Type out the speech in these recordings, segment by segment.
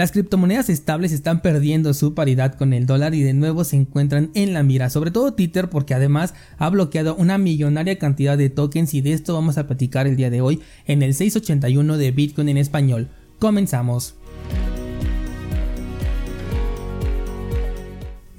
Las criptomonedas estables están perdiendo su paridad con el dólar y de nuevo se encuentran en la mira, sobre todo Tether porque además ha bloqueado una millonaria cantidad de tokens y de esto vamos a platicar el día de hoy en el 681 de Bitcoin en español. Comenzamos.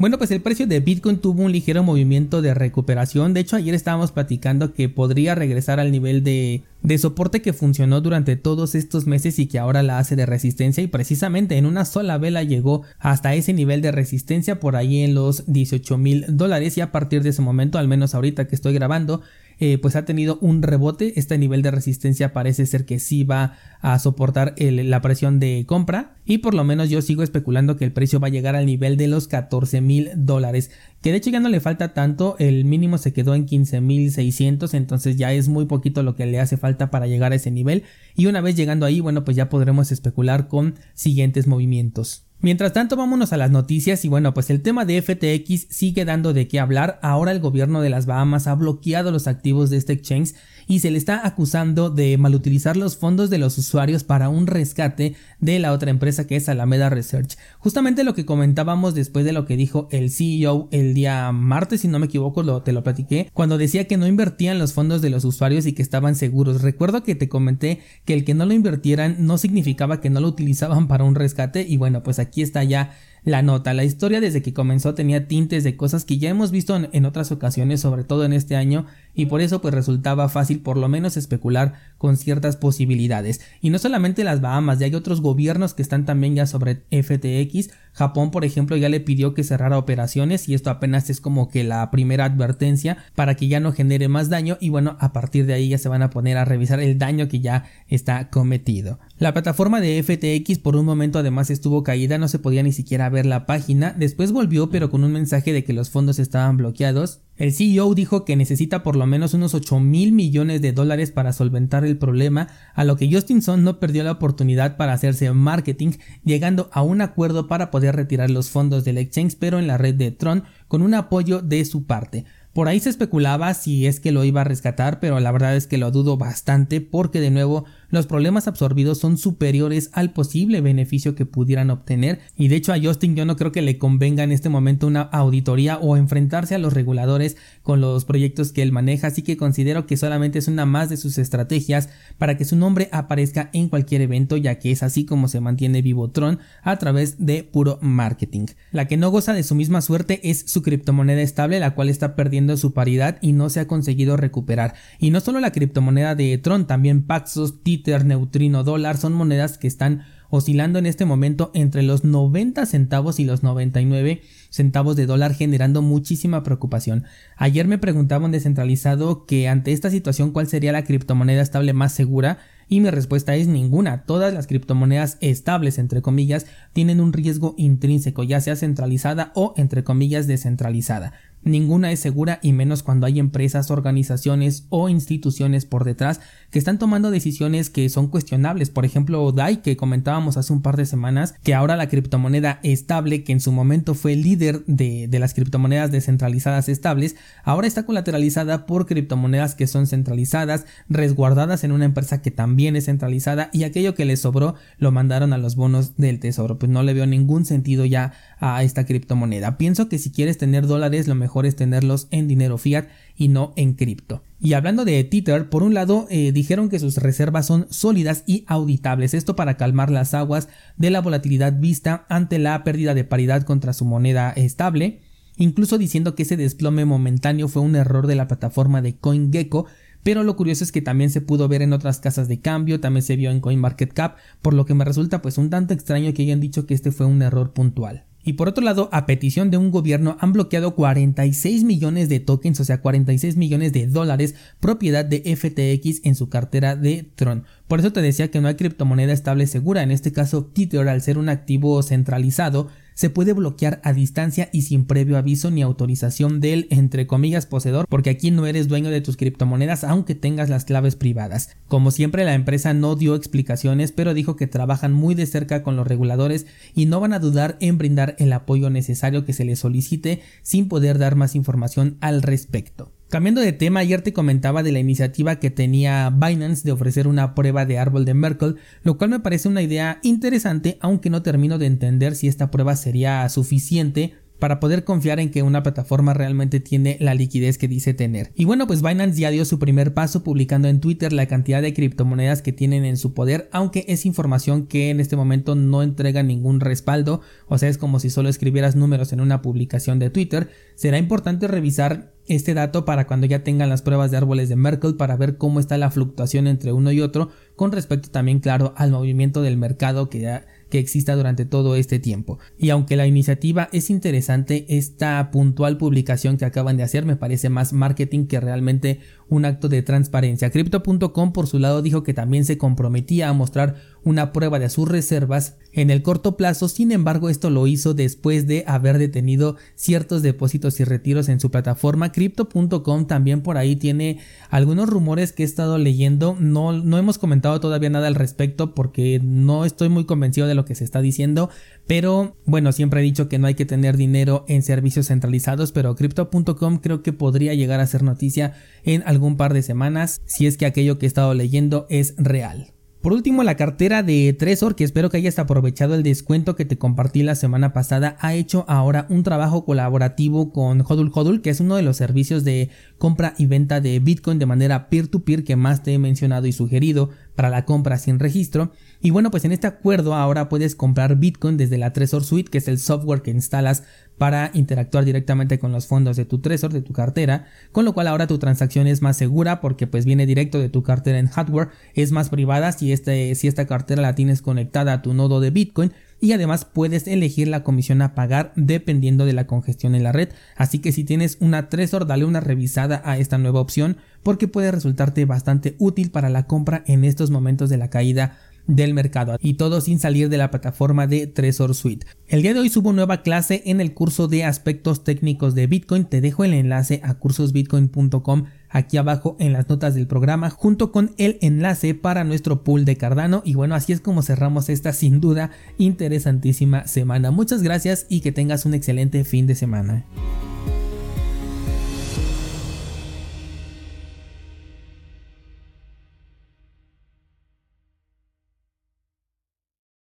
Bueno, pues el precio de Bitcoin tuvo un ligero movimiento de recuperación. De hecho, ayer estábamos platicando que podría regresar al nivel de, de, soporte que funcionó durante todos estos meses y que ahora la hace de resistencia. Y precisamente en una sola vela llegó hasta ese nivel de resistencia por ahí en los 18 mil dólares. Y a partir de ese momento, al menos ahorita que estoy grabando, eh, pues ha tenido un rebote. Este nivel de resistencia parece ser que sí va a soportar la presión de compra. Y por lo menos yo sigo especulando que el precio va a llegar al nivel de los 14 mil dólares. Que de hecho ya no le falta tanto. El mínimo se quedó en 15 mil 600. Entonces ya es muy poquito lo que le hace falta para llegar a ese nivel. Y una vez llegando ahí, bueno, pues ya podremos especular con siguientes movimientos. Mientras tanto, vámonos a las noticias y bueno, pues el tema de FTX sigue dando de qué hablar. Ahora el gobierno de las Bahamas ha bloqueado los activos de este exchange y se le está acusando de malutilizar los fondos de los usuarios para un rescate de la otra empresa que es Alameda Research. Justamente lo que comentábamos después de lo que dijo el CEO el día martes, si no me equivoco, lo, te lo platiqué, cuando decía que no invertían los fondos de los usuarios y que estaban seguros. Recuerdo que te comenté que el que no lo invirtieran no significaba que no lo utilizaban para un rescate y bueno, pues aquí está ya la nota. La historia desde que comenzó tenía tintes de cosas que ya hemos visto en, otras ocasiones, sobre todo en este año, y por eso pues resultaba fácil por lo menos especular con ciertas posibilidades. Y no solamente las Bahamas, ya hay otros gobiernos que están también ya sobre FTX. Japón, por ejemplo, ya le pidió que cerrara operaciones y esto apenas es como que la primera advertencia para que ya no genere más daño y bueno, a partir de ahí ya se van a poner a revisar el daño que ya está cometido. La plataforma de FTX por un momento además estuvo caída, no se podía ni siquiera ver la página, después volvió pero con un mensaje de que los fondos estaban bloqueados. El CEO dijo que necesita por lo menos unos 8 mil millones de dólares para solventar el problema, a lo que Justinson no perdió la oportunidad para hacerse marketing, llegando a un acuerdo para poder retirar los fondos del exchange pero en la red de Tron con un apoyo de su parte. Por ahí se especulaba si es que lo iba a rescatar, pero la verdad es que lo dudo bastante porque de nuevo los problemas absorbidos son superiores al posible beneficio que pudieran obtener. Y de hecho a Justin yo no creo que le convenga en este momento una auditoría o enfrentarse a los reguladores con los proyectos que él maneja, así que considero que solamente es una más de sus estrategias para que su nombre aparezca en cualquier evento ya que es así como se mantiene vivo Tron a través de puro marketing. La que no goza de su misma suerte es su criptomoneda estable la cual está perdiendo su paridad y no se ha conseguido recuperar. Y no solo la criptomoneda de Tron, también Paxos, neutrino, dólar son monedas que están oscilando en este momento entre los 90 centavos y los 99 centavos de dólar generando muchísima preocupación. Ayer me preguntaba un descentralizado que ante esta situación cuál sería la criptomoneda estable más segura y mi respuesta es ninguna. Todas las criptomonedas estables, entre comillas, tienen un riesgo intrínseco, ya sea centralizada o, entre comillas, descentralizada. Ninguna es segura y menos cuando hay empresas, organizaciones o instituciones por detrás que están tomando decisiones que son cuestionables. Por ejemplo, DAI, que comentábamos hace un par de semanas, que ahora la criptomoneda estable, que en su momento fue líder de, de las criptomonedas descentralizadas estables, ahora está colateralizada por criptomonedas que son centralizadas, resguardadas en una empresa que también es centralizada y aquello que les sobró lo mandaron a los bonos del tesoro. Pues no le veo ningún sentido ya a esta criptomoneda. Pienso que si quieres tener dólares, lo mejor mejor es tenerlos en dinero fiat y no en cripto. Y hablando de Tether, por un lado eh, dijeron que sus reservas son sólidas y auditables, esto para calmar las aguas de la volatilidad vista ante la pérdida de paridad contra su moneda estable, incluso diciendo que ese desplome momentáneo fue un error de la plataforma de CoinGecko, pero lo curioso es que también se pudo ver en otras casas de cambio, también se vio en CoinMarketCap, por lo que me resulta pues un tanto extraño que hayan dicho que este fue un error puntual. Y por otro lado, a petición de un gobierno han bloqueado 46 millones de tokens, o sea, 46 millones de dólares propiedad de FTX en su cartera de Tron. Por eso te decía que no hay criptomoneda estable segura, en este caso Tether al ser un activo centralizado se puede bloquear a distancia y sin previo aviso ni autorización del entre comillas poseedor, porque aquí no eres dueño de tus criptomonedas aunque tengas las claves privadas. Como siempre la empresa no dio explicaciones, pero dijo que trabajan muy de cerca con los reguladores y no van a dudar en brindar el apoyo necesario que se les solicite sin poder dar más información al respecto. Cambiando de tema, ayer te comentaba de la iniciativa que tenía Binance de ofrecer una prueba de árbol de Merkle, lo cual me parece una idea interesante, aunque no termino de entender si esta prueba sería suficiente para poder confiar en que una plataforma realmente tiene la liquidez que dice tener. Y bueno, pues Binance ya dio su primer paso publicando en Twitter la cantidad de criptomonedas que tienen en su poder, aunque es información que en este momento no entrega ningún respaldo, o sea, es como si solo escribieras números en una publicación de Twitter. Será importante revisar este dato para cuando ya tengan las pruebas de árboles de Merkle para ver cómo está la fluctuación entre uno y otro con respecto también claro al movimiento del mercado que ya que exista durante todo este tiempo. Y aunque la iniciativa es interesante, esta puntual publicación que acaban de hacer me parece más marketing que realmente un acto de transparencia. Crypto.com por su lado dijo que también se comprometía a mostrar una prueba de sus reservas en el corto plazo, sin embargo esto lo hizo después de haber detenido ciertos depósitos y retiros en su plataforma. Crypto.com también por ahí tiene algunos rumores que he estado leyendo, no, no hemos comentado todavía nada al respecto porque no estoy muy convencido de lo que se está diciendo, pero bueno, siempre he dicho que no hay que tener dinero en servicios centralizados, pero Crypto.com creo que podría llegar a ser noticia en algún par de semanas si es que aquello que he estado leyendo es real. Por último, la cartera de Trezor, que espero que hayas aprovechado el descuento que te compartí la semana pasada, ha hecho ahora un trabajo colaborativo con Hodul Hodul, que es uno de los servicios de compra y venta de Bitcoin de manera peer-to-peer que más te he mencionado y sugerido para la compra sin registro. Y bueno, pues en este acuerdo ahora puedes comprar Bitcoin desde la Trezor Suite, que es el software que instalas para interactuar directamente con los fondos de tu Trezor, de tu cartera, con lo cual ahora tu transacción es más segura porque pues viene directo de tu cartera en hardware, es más privada si, este, si esta cartera la tienes conectada a tu nodo de Bitcoin y además puedes elegir la comisión a pagar dependiendo de la congestión en la red. Así que si tienes una Trezor, dale una revisada a esta nueva opción porque puede resultarte bastante útil para la compra en estos momentos de la caída del mercado y todo sin salir de la plataforma de Trezor Suite. El día de hoy subo nueva clase en el curso de aspectos técnicos de Bitcoin. Te dejo el enlace a cursosbitcoin.com aquí abajo en las notas del programa junto con el enlace para nuestro pool de Cardano y bueno así es como cerramos esta sin duda interesantísima semana. Muchas gracias y que tengas un excelente fin de semana.